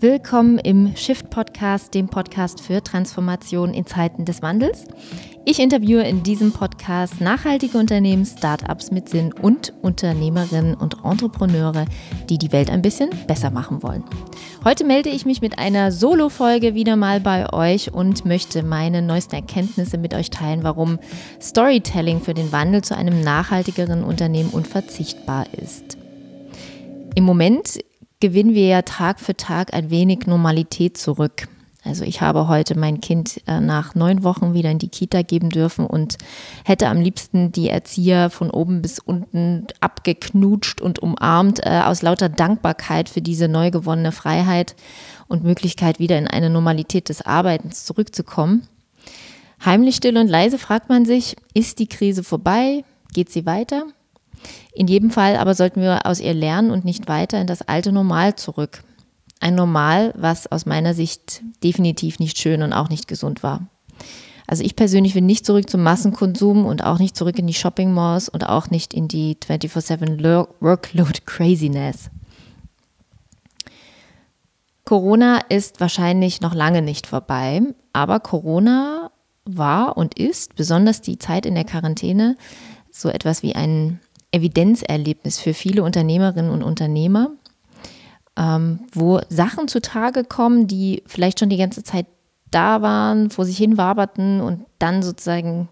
Willkommen im Shift Podcast, dem Podcast für Transformation in Zeiten des Wandels. Ich interviewe in diesem Podcast nachhaltige Unternehmen, Startups mit Sinn und Unternehmerinnen und Entrepreneure, die die Welt ein bisschen besser machen wollen. Heute melde ich mich mit einer Solo-Folge wieder mal bei euch und möchte meine neuesten Erkenntnisse mit euch teilen, warum Storytelling für den Wandel zu einem nachhaltigeren Unternehmen unverzichtbar ist. Im Moment gewinnen wir ja Tag für Tag ein wenig Normalität zurück. Also ich habe heute mein Kind äh, nach neun Wochen wieder in die Kita geben dürfen und hätte am liebsten die Erzieher von oben bis unten abgeknutscht und umarmt äh, aus lauter Dankbarkeit für diese neu gewonnene Freiheit und Möglichkeit, wieder in eine Normalität des Arbeitens zurückzukommen. Heimlich still und leise fragt man sich, ist die Krise vorbei? Geht sie weiter? In jedem Fall aber sollten wir aus ihr lernen und nicht weiter in das alte Normal zurück. Ein Normal, was aus meiner Sicht definitiv nicht schön und auch nicht gesund war. Also ich persönlich will nicht zurück zum Massenkonsum und auch nicht zurück in die Shopping Malls und auch nicht in die 24/7 Workload Craziness. Corona ist wahrscheinlich noch lange nicht vorbei, aber Corona war und ist, besonders die Zeit in der Quarantäne, so etwas wie ein Evidenzerlebnis für viele Unternehmerinnen und Unternehmer, ähm, wo Sachen zutage kommen, die vielleicht schon die ganze Zeit da waren, vor sich hin waberten und dann sozusagen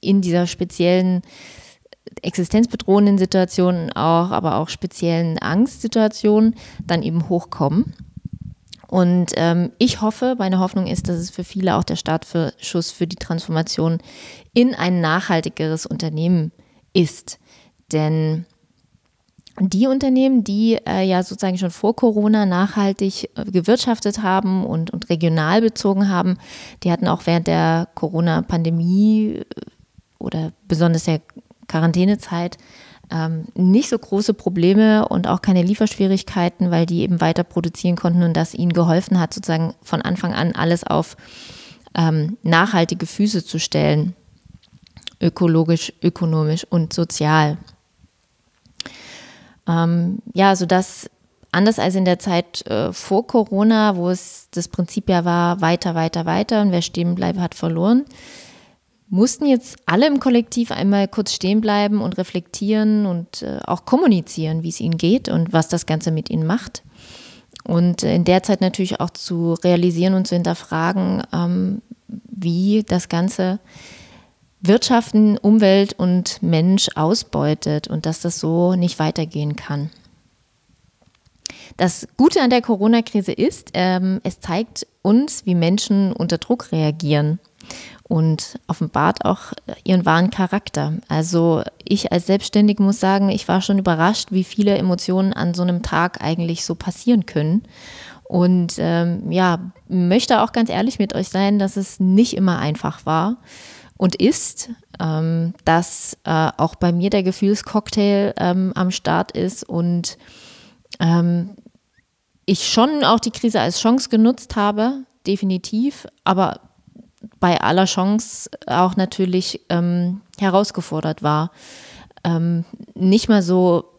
in dieser speziellen existenzbedrohenden Situation auch, aber auch speziellen Angstsituationen dann eben hochkommen. Und ähm, ich hoffe, meine Hoffnung ist, dass es für viele auch der Startschuss für die Transformation in ein nachhaltigeres Unternehmen ist. Denn die Unternehmen, die äh, ja sozusagen schon vor Corona nachhaltig äh, gewirtschaftet haben und, und regional bezogen haben, die hatten auch während der Corona-Pandemie äh, oder besonders der Quarantänezeit ähm, nicht so große Probleme und auch keine Lieferschwierigkeiten, weil die eben weiter produzieren konnten und das ihnen geholfen hat, sozusagen von Anfang an alles auf ähm, nachhaltige Füße zu stellen, ökologisch, ökonomisch und sozial. Ähm, ja, sodass anders als in der Zeit äh, vor Corona, wo es das Prinzip ja war, weiter, weiter, weiter und wer stehen bleibt, hat verloren, mussten jetzt alle im Kollektiv einmal kurz stehen bleiben und reflektieren und äh, auch kommunizieren, wie es ihnen geht und was das Ganze mit ihnen macht. Und in der Zeit natürlich auch zu realisieren und zu hinterfragen, ähm, wie das Ganze Wirtschaften, Umwelt und Mensch ausbeutet und dass das so nicht weitergehen kann. Das Gute an der Corona-Krise ist, ähm, es zeigt uns, wie Menschen unter Druck reagieren und offenbart auch ihren wahren Charakter. Also ich als Selbstständige muss sagen, ich war schon überrascht, wie viele Emotionen an so einem Tag eigentlich so passieren können. Und ähm, ja, möchte auch ganz ehrlich mit euch sein, dass es nicht immer einfach war und ist, ähm, dass äh, auch bei mir der Gefühlscocktail ähm, am Start ist und ähm, ich schon auch die Krise als Chance genutzt habe, definitiv, aber bei aller Chance auch natürlich ähm, herausgefordert war. Ähm, nicht mal so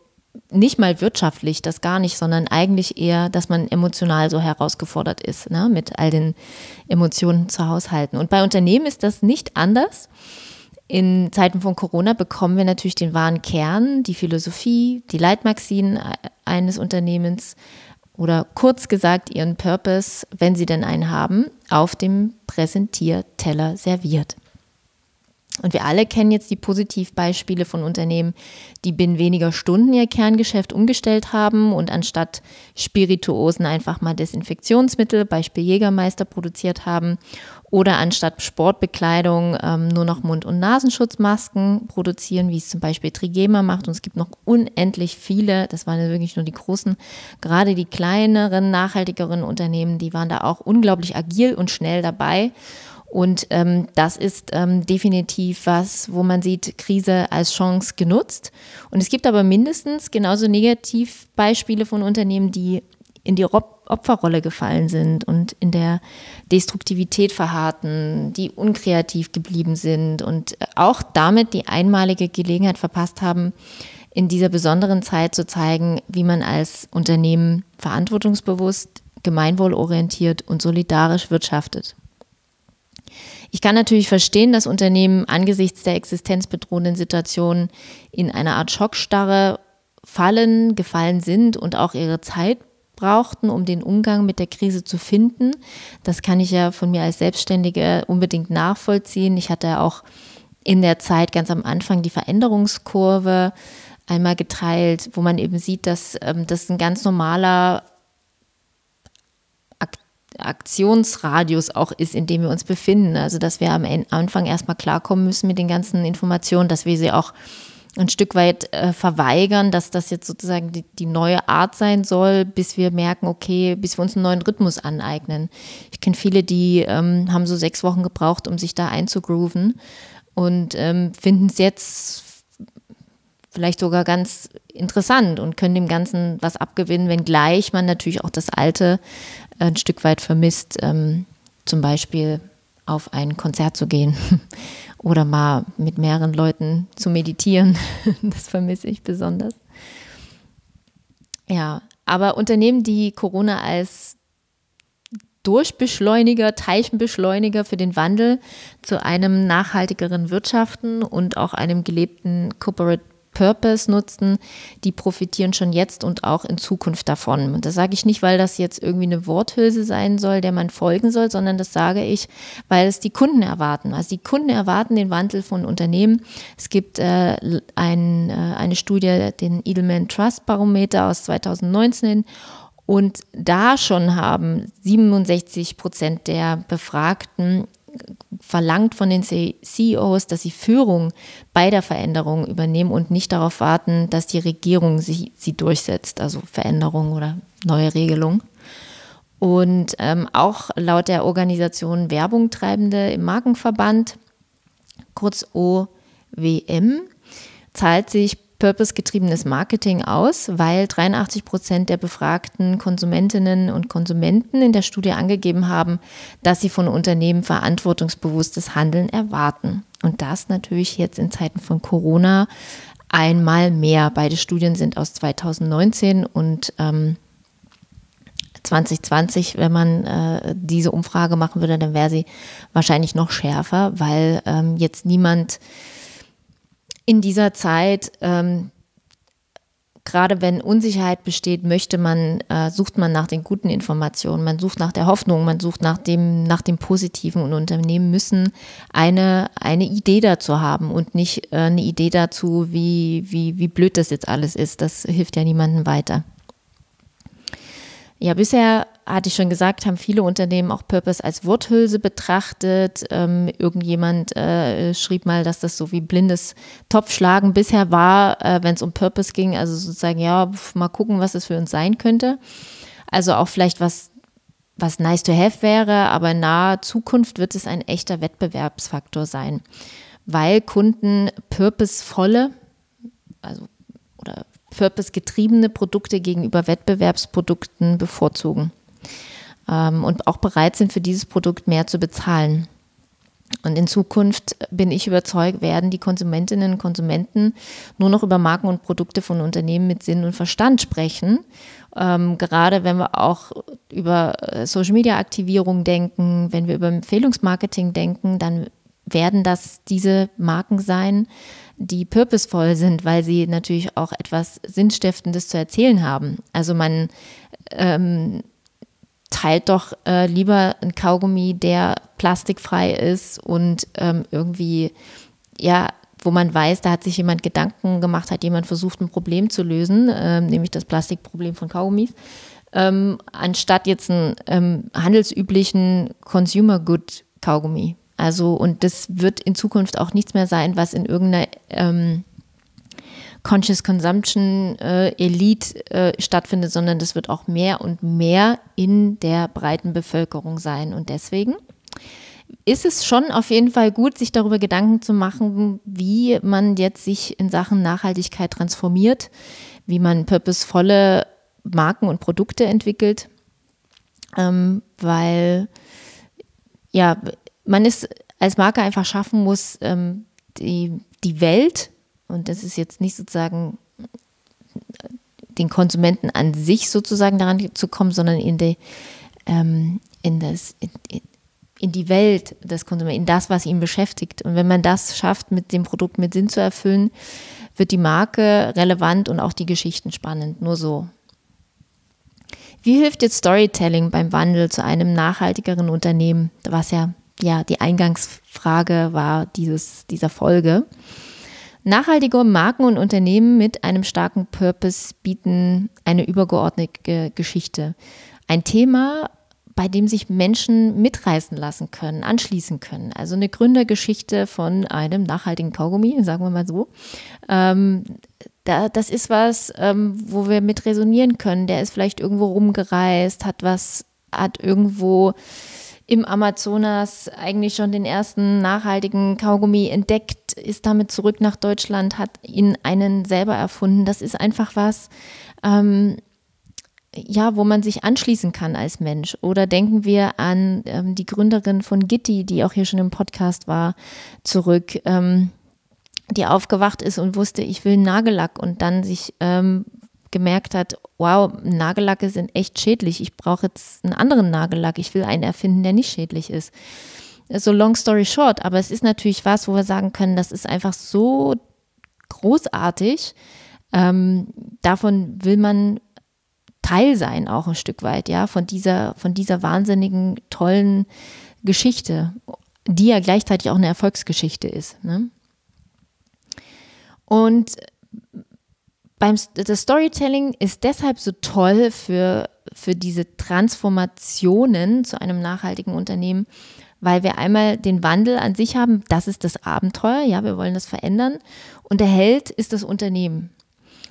nicht mal wirtschaftlich, das gar nicht, sondern eigentlich eher, dass man emotional so herausgefordert ist, ne, mit all den Emotionen zu haushalten. Und bei Unternehmen ist das nicht anders. In Zeiten von Corona bekommen wir natürlich den wahren Kern, die Philosophie, die Leitmaxinen eines Unternehmens oder kurz gesagt ihren Purpose, wenn sie denn einen haben, auf dem Präsentierteller serviert. Und wir alle kennen jetzt die Positivbeispiele von Unternehmen, die binnen weniger Stunden ihr Kerngeschäft umgestellt haben und anstatt Spirituosen einfach mal Desinfektionsmittel, Beispiel Jägermeister, produziert haben. Oder anstatt Sportbekleidung ähm, nur noch Mund- und Nasenschutzmasken produzieren, wie es zum Beispiel Trigema macht. Und es gibt noch unendlich viele, das waren wirklich nur die großen, gerade die kleineren, nachhaltigeren Unternehmen, die waren da auch unglaublich agil und schnell dabei und ähm, das ist ähm, definitiv was, wo man sieht, Krise als Chance genutzt. Und es gibt aber mindestens genauso Negativbeispiele von Unternehmen, die in die Opferrolle gefallen sind und in der Destruktivität verharrten, die unkreativ geblieben sind und auch damit die einmalige Gelegenheit verpasst haben, in dieser besonderen Zeit zu zeigen, wie man als Unternehmen verantwortungsbewusst gemeinwohlorientiert und solidarisch wirtschaftet. Ich kann natürlich verstehen, dass Unternehmen angesichts der existenzbedrohenden Situation in eine Art Schockstarre fallen, gefallen sind und auch ihre Zeit brauchten, um den Umgang mit der Krise zu finden. Das kann ich ja von mir als Selbstständige unbedingt nachvollziehen. Ich hatte ja auch in der Zeit ganz am Anfang die Veränderungskurve einmal geteilt, wo man eben sieht, dass ähm, das ein ganz normaler Aktionsradius auch ist, in dem wir uns befinden. Also dass wir am Anfang erstmal klarkommen müssen mit den ganzen Informationen, dass wir sie auch ein Stück weit äh, verweigern, dass das jetzt sozusagen die, die, neue Art sein soll, bis wir merken, okay, bis wir uns einen neuen Rhythmus aneignen. Ich kenne viele, die ähm, haben so sechs Wochen gebraucht, um sich da einzugrooven und ähm, finden es jetzt vielleicht sogar ganz interessant und können dem Ganzen was abgewinnen, wenngleich man natürlich auch das Alte ein Stück weit vermisst, ähm, zum Beispiel auf ein Konzert zu gehen oder mal mit mehreren Leuten zu meditieren. Das vermisse ich besonders. Ja, aber Unternehmen, die Corona als Durchbeschleuniger, Teilchenbeschleuniger für den Wandel zu einem nachhaltigeren Wirtschaften und auch einem gelebten Corporate Purpose nutzen, die profitieren schon jetzt und auch in Zukunft davon. Und das sage ich nicht, weil das jetzt irgendwie eine Worthülse sein soll, der man folgen soll, sondern das sage ich, weil es die Kunden erwarten. Also die Kunden erwarten den Wandel von Unternehmen. Es gibt äh, ein, äh, eine Studie, den Edelman Trust Barometer aus 2019 und da schon haben 67 Prozent der Befragten verlangt von den CEOs, dass sie Führung bei der Veränderung übernehmen und nicht darauf warten, dass die Regierung sie, sie durchsetzt, also Veränderung oder neue Regelung. Und ähm, auch laut der Organisation Werbung Treibende im Markenverband, kurz OWM, zahlt sich purpose-getriebenes Marketing aus, weil 83 Prozent der befragten Konsumentinnen und Konsumenten in der Studie angegeben haben, dass sie von Unternehmen verantwortungsbewusstes Handeln erwarten. Und das natürlich jetzt in Zeiten von Corona einmal mehr. Beide Studien sind aus 2019 und ähm, 2020, wenn man äh, diese Umfrage machen würde, dann wäre sie wahrscheinlich noch schärfer, weil ähm, jetzt niemand in dieser Zeit, ähm, gerade wenn Unsicherheit besteht, möchte man, äh, sucht man nach den guten Informationen, man sucht nach der Hoffnung, man sucht nach dem, nach dem Positiven und Unternehmen müssen eine, eine Idee dazu haben und nicht äh, eine Idee dazu, wie, wie, wie blöd das jetzt alles ist. Das hilft ja niemandem weiter. Ja, bisher hatte ich schon gesagt, haben viele Unternehmen auch Purpose als Worthülse betrachtet. Ähm, irgendjemand äh, schrieb mal, dass das so wie blindes Topfschlagen bisher war, äh, wenn es um Purpose ging. Also sozusagen, ja, mal gucken, was es für uns sein könnte. Also auch vielleicht was, was nice to have wäre, aber in naher Zukunft wird es ein echter Wettbewerbsfaktor sein, weil Kunden purposevolle, also oder purpose-getriebene Produkte gegenüber Wettbewerbsprodukten bevorzugen ähm, und auch bereit sind, für dieses Produkt mehr zu bezahlen. Und in Zukunft bin ich überzeugt, werden die Konsumentinnen und Konsumenten nur noch über Marken und Produkte von Unternehmen mit Sinn und Verstand sprechen. Ähm, gerade wenn wir auch über äh, Social Media Aktivierung denken, wenn wir über Empfehlungsmarketing denken, dann werden das diese Marken sein, die purposeful sind, weil sie natürlich auch etwas Sinnstiftendes zu erzählen haben. Also man ähm, teilt doch äh, lieber ein Kaugummi, der plastikfrei ist und ähm, irgendwie, ja, wo man weiß, da hat sich jemand Gedanken gemacht, hat jemand versucht, ein Problem zu lösen, ähm, nämlich das Plastikproblem von Kaugummis, ähm, anstatt jetzt einen ähm, handelsüblichen Consumer Good Kaugummi. Also, und das wird in Zukunft auch nichts mehr sein, was in irgendeiner ähm, Conscious Consumption äh, Elite äh, stattfindet, sondern das wird auch mehr und mehr in der breiten Bevölkerung sein. Und deswegen ist es schon auf jeden Fall gut, sich darüber Gedanken zu machen, wie man jetzt sich in Sachen Nachhaltigkeit transformiert, wie man purposevolle Marken und Produkte entwickelt, ähm, weil ja, man es als Marke einfach schaffen muss, ähm, die, die Welt, und das ist jetzt nicht sozusagen den Konsumenten an sich sozusagen daran zu kommen, sondern in, die, ähm, in, das, in, in die Welt des Konsumenten, in das, was ihn beschäftigt. Und wenn man das schafft, mit dem Produkt mit Sinn zu erfüllen, wird die Marke relevant und auch die Geschichten spannend. Nur so. Wie hilft jetzt Storytelling beim Wandel zu einem nachhaltigeren Unternehmen, was ja, ja die Eingangsfrage war dieses, dieser Folge? Nachhaltige Marken und Unternehmen mit einem starken Purpose bieten eine übergeordnete Geschichte. Ein Thema, bei dem sich Menschen mitreißen lassen können, anschließen können. Also eine Gründergeschichte von einem nachhaltigen Kaugummi, sagen wir mal so. Ähm, da, das ist was, ähm, wo wir mit resonieren können. Der ist vielleicht irgendwo rumgereist, hat was, hat irgendwo im Amazonas eigentlich schon den ersten nachhaltigen Kaugummi entdeckt, ist damit zurück nach Deutschland, hat ihn einen selber erfunden. Das ist einfach was, ähm, ja, wo man sich anschließen kann als Mensch. Oder denken wir an ähm, die Gründerin von Gitti, die auch hier schon im Podcast war, zurück, ähm, die aufgewacht ist und wusste, ich will Nagellack und dann sich ähm, gemerkt hat, wow, Nagellacke sind echt schädlich. Ich brauche jetzt einen anderen Nagellack. Ich will einen erfinden, der nicht schädlich ist. So long story short, aber es ist natürlich was, wo wir sagen können, das ist einfach so großartig. Ähm, davon will man Teil sein, auch ein Stück weit, ja, von dieser, von dieser wahnsinnigen, tollen Geschichte, die ja gleichzeitig auch eine Erfolgsgeschichte ist. Ne? Und beim das Storytelling ist deshalb so toll für, für diese Transformationen zu einem nachhaltigen Unternehmen, weil wir einmal den Wandel an sich haben, das ist das Abenteuer, ja, wir wollen das verändern und der Held ist das Unternehmen.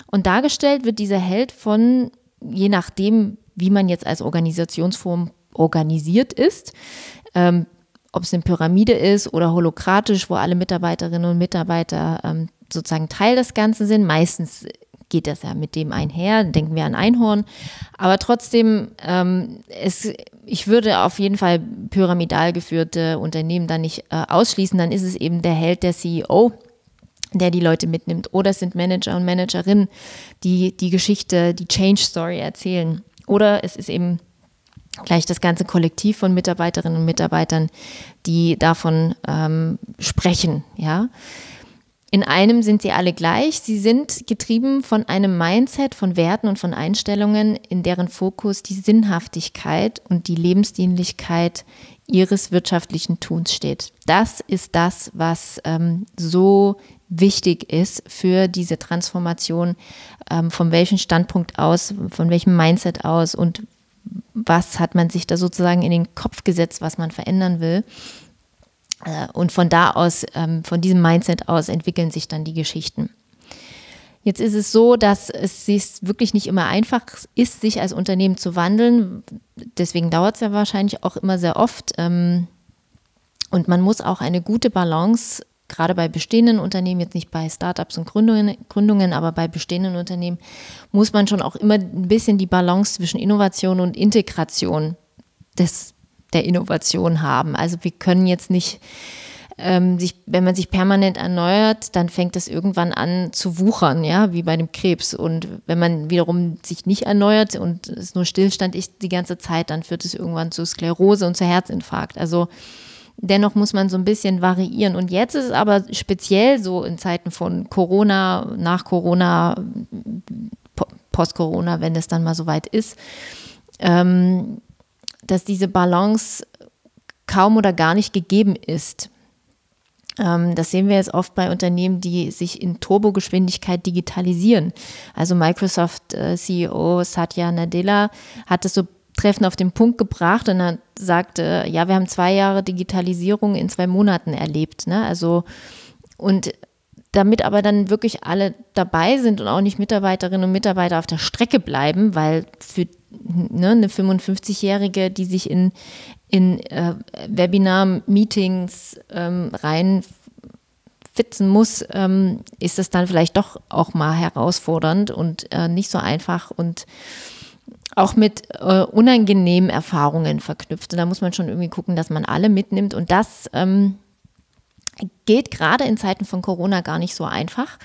Und dargestellt wird dieser Held von, je nachdem, wie man jetzt als Organisationsform organisiert ist, ähm, ob es eine Pyramide ist oder holokratisch, wo alle Mitarbeiterinnen und Mitarbeiter ähm, sozusagen Teil des Ganzen sind. Meistens geht das ja mit dem einher, denken wir an Einhorn. Aber trotzdem, ähm, es, ich würde auf jeden Fall pyramidal geführte Unternehmen dann nicht äh, ausschließen. Dann ist es eben der Held, der CEO, der die Leute mitnimmt. Oder es sind Manager und Managerinnen, die die Geschichte, die Change Story erzählen. Oder es ist eben gleich das ganze Kollektiv von Mitarbeiterinnen und Mitarbeitern, die davon ähm, sprechen, ja. In einem sind sie alle gleich. Sie sind getrieben von einem Mindset, von Werten und von Einstellungen, in deren Fokus die Sinnhaftigkeit und die Lebensdienlichkeit ihres wirtschaftlichen Tuns steht. Das ist das, was ähm, so wichtig ist für diese Transformation, ähm, von welchem Standpunkt aus, von welchem Mindset aus und was hat man sich da sozusagen in den Kopf gesetzt, was man verändern will. Äh, und von da aus, ähm, von diesem Mindset aus entwickeln sich dann die Geschichten. Jetzt ist es so, dass es sich wirklich nicht immer einfach ist, sich als Unternehmen zu wandeln. Deswegen dauert es ja wahrscheinlich auch immer sehr oft. Ähm, und man muss auch eine gute Balance, gerade bei bestehenden Unternehmen, jetzt nicht bei Startups und Gründungen, Gründungen, aber bei bestehenden Unternehmen, muss man schon auch immer ein bisschen die Balance zwischen Innovation und Integration des der Innovation haben. Also wir können jetzt nicht ähm, sich, wenn man sich permanent erneuert, dann fängt es irgendwann an zu wuchern, ja, wie bei dem Krebs. Und wenn man wiederum sich nicht erneuert und es nur Stillstand ist die ganze Zeit, dann führt es irgendwann zu Sklerose und zu Herzinfarkt. Also dennoch muss man so ein bisschen variieren. Und jetzt ist es aber speziell so in Zeiten von Corona, nach Corona, post-Corona, wenn es dann mal so weit ist, ähm, dass diese Balance kaum oder gar nicht gegeben ist. Ähm, das sehen wir jetzt oft bei Unternehmen, die sich in Turbogeschwindigkeit digitalisieren. Also Microsoft äh, CEO Satya Nadella hat es so treffend auf den Punkt gebracht und er sagte, ja, wir haben zwei Jahre Digitalisierung in zwei Monaten erlebt. Ne? Also und damit aber dann wirklich alle dabei sind und auch nicht Mitarbeiterinnen und Mitarbeiter auf der Strecke bleiben, weil für ne, eine 55-Jährige, die sich in, in äh, Webinar-Meetings ähm, rein fitzen muss, ähm, ist das dann vielleicht doch auch mal herausfordernd und äh, nicht so einfach und auch mit äh, unangenehmen Erfahrungen verknüpft. Und da muss man schon irgendwie gucken, dass man alle mitnimmt. Und das ähm, geht gerade in Zeiten von Corona gar nicht so einfach.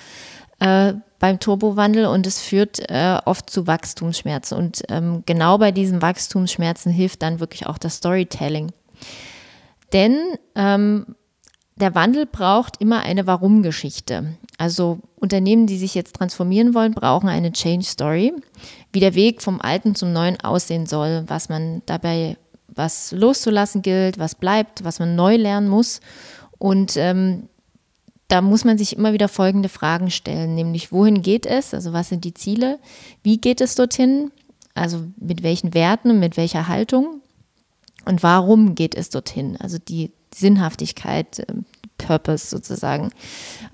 Äh, beim Turbowandel und es führt äh, oft zu Wachstumsschmerzen. Und ähm, genau bei diesen Wachstumsschmerzen hilft dann wirklich auch das Storytelling. Denn ähm, der Wandel braucht immer eine Warum-Geschichte. Also Unternehmen, die sich jetzt transformieren wollen, brauchen eine Change Story, wie der Weg vom Alten zum Neuen aussehen soll, was man dabei, was loszulassen gilt, was bleibt, was man neu lernen muss. Und ähm, da muss man sich immer wieder folgende Fragen stellen, nämlich wohin geht es, also was sind die Ziele, wie geht es dorthin, also mit welchen Werten und mit welcher Haltung? Und warum geht es dorthin, also die Sinnhaftigkeit, ähm, Purpose sozusagen,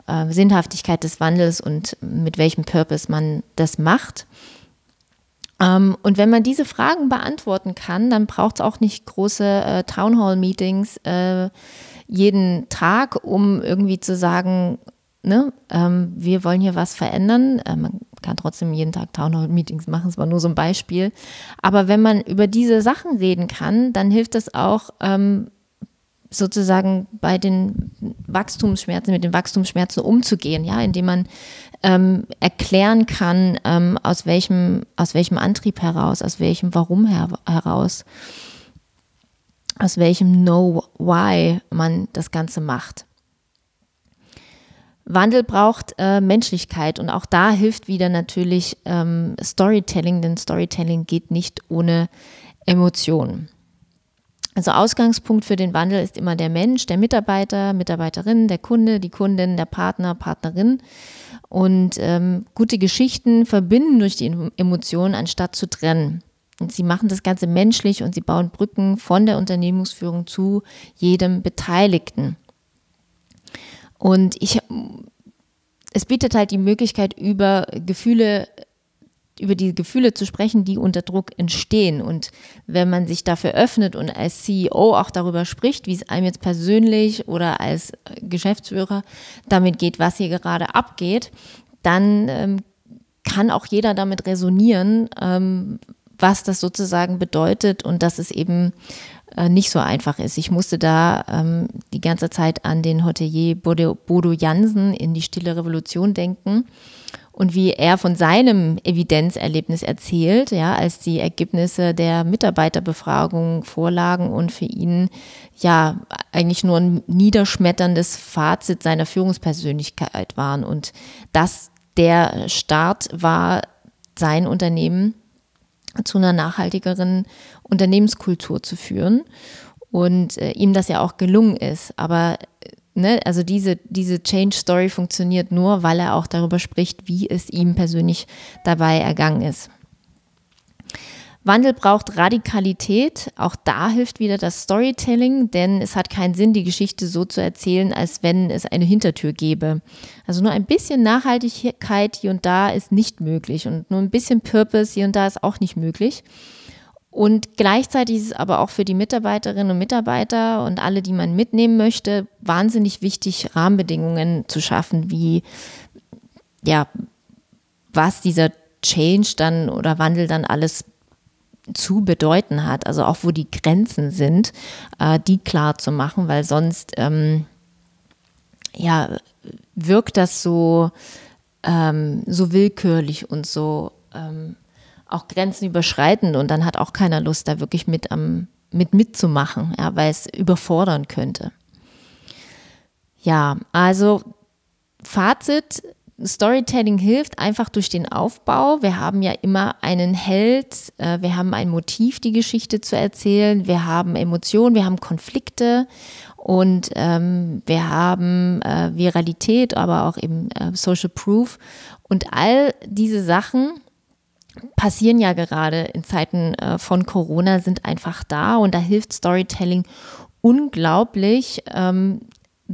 äh, Sinnhaftigkeit des Wandels und mit welchem Purpose man das macht. Ähm, und wenn man diese Fragen beantworten kann, dann braucht es auch nicht große äh, Townhall-Meetings äh, jeden Tag, um irgendwie zu sagen, ne, ähm, wir wollen hier was verändern. Äh, man kann trotzdem jeden Tag Townhall-Meetings machen, es war nur so ein Beispiel. Aber wenn man über diese Sachen reden kann, dann hilft es auch, ähm, sozusagen bei den Wachstumsschmerzen, mit den Wachstumsschmerzen umzugehen, ja, indem man ähm, erklären kann, ähm, aus welchem, aus welchem Antrieb heraus, aus welchem Warum her heraus, aus welchem Know Why man das Ganze macht. Wandel braucht äh, Menschlichkeit und auch da hilft wieder natürlich ähm, Storytelling, denn Storytelling geht nicht ohne Emotionen. Also Ausgangspunkt für den Wandel ist immer der Mensch, der Mitarbeiter, Mitarbeiterin, der Kunde, die Kundin, der Partner, Partnerin. Und ähm, gute Geschichten verbinden durch die Emotionen, anstatt zu trennen. Und sie machen das Ganze menschlich und sie bauen Brücken von der Unternehmensführung zu jedem Beteiligten. Und ich, es bietet halt die Möglichkeit, über Gefühle über die Gefühle zu sprechen, die unter Druck entstehen. Und wenn man sich dafür öffnet und als CEO auch darüber spricht, wie es einem jetzt persönlich oder als Geschäftsführer damit geht, was hier gerade abgeht, dann ähm, kann auch jeder damit resonieren, ähm, was das sozusagen bedeutet und dass es eben äh, nicht so einfach ist. Ich musste da ähm, die ganze Zeit an den Hotelier Bodo, Bodo Jansen in die Stille Revolution denken und wie er von seinem Evidenzerlebnis erzählt, ja, als die Ergebnisse der Mitarbeiterbefragung vorlagen und für ihn ja eigentlich nur ein niederschmetterndes Fazit seiner Führungspersönlichkeit waren und dass der Start war, sein Unternehmen zu einer nachhaltigeren Unternehmenskultur zu führen und äh, ihm das ja auch gelungen ist. Aber ne, also diese, diese Change Story funktioniert nur, weil er auch darüber spricht, wie es ihm persönlich dabei ergangen ist. Wandel braucht Radikalität. Auch da hilft wieder das Storytelling, denn es hat keinen Sinn, die Geschichte so zu erzählen, als wenn es eine Hintertür gäbe. Also nur ein bisschen Nachhaltigkeit hier und da ist nicht möglich und nur ein bisschen Purpose hier und da ist auch nicht möglich. Und gleichzeitig ist es aber auch für die Mitarbeiterinnen und Mitarbeiter und alle, die man mitnehmen möchte, wahnsinnig wichtig, Rahmenbedingungen zu schaffen, wie, ja, was dieser Change dann oder Wandel dann alles zu bedeuten hat. Also auch wo die Grenzen sind, äh, die klar zu machen, weil sonst, ähm, ja, wirkt das so, ähm, so willkürlich und so, ähm, auch Grenzen überschreitend und dann hat auch keiner Lust, da wirklich mit, am, mit mitzumachen, ja, weil es überfordern könnte. Ja, also Fazit, Storytelling hilft einfach durch den Aufbau. Wir haben ja immer einen Held, äh, wir haben ein Motiv, die Geschichte zu erzählen, wir haben Emotionen, wir haben Konflikte und ähm, wir haben äh, Viralität, aber auch eben äh, Social Proof. Und all diese Sachen passieren ja gerade in Zeiten äh, von Corona, sind einfach da und da hilft Storytelling unglaublich, ähm,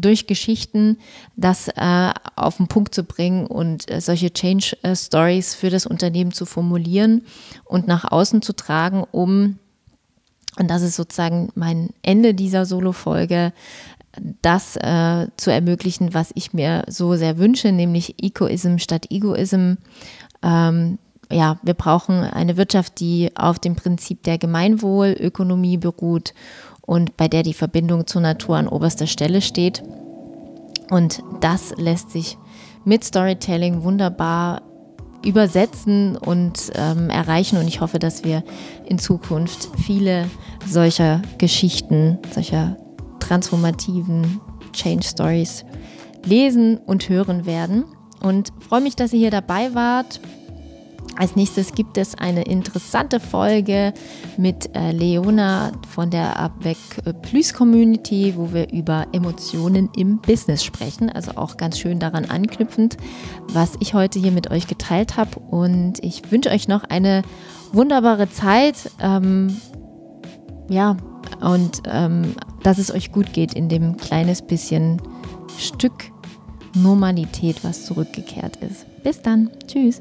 durch Geschichten das äh, auf den Punkt zu bringen und äh, solche Change äh, Stories für das Unternehmen zu formulieren und nach außen zu tragen, um, und das ist sozusagen mein Ende dieser Solo-Folge, das äh, zu ermöglichen, was ich mir so sehr wünsche, nämlich Ecoism statt Egoism. Ähm, ja, wir brauchen eine Wirtschaft, die auf dem Prinzip der Gemeinwohlökonomie beruht und bei der die Verbindung zur Natur an oberster Stelle steht. Und das lässt sich mit Storytelling wunderbar übersetzen und ähm, erreichen. Und ich hoffe, dass wir in Zukunft viele solcher Geschichten, solcher transformativen Change Stories lesen und hören werden. Und freue mich, dass ihr hier dabei wart. Als nächstes gibt es eine interessante Folge mit äh, Leona von der Avec Plus Community, wo wir über Emotionen im Business sprechen. Also auch ganz schön daran anknüpfend, was ich heute hier mit euch geteilt habe. Und ich wünsche euch noch eine wunderbare Zeit. Ähm, ja, und ähm, dass es euch gut geht in dem kleines bisschen Stück Normalität, was zurückgekehrt ist. Bis dann. Tschüss.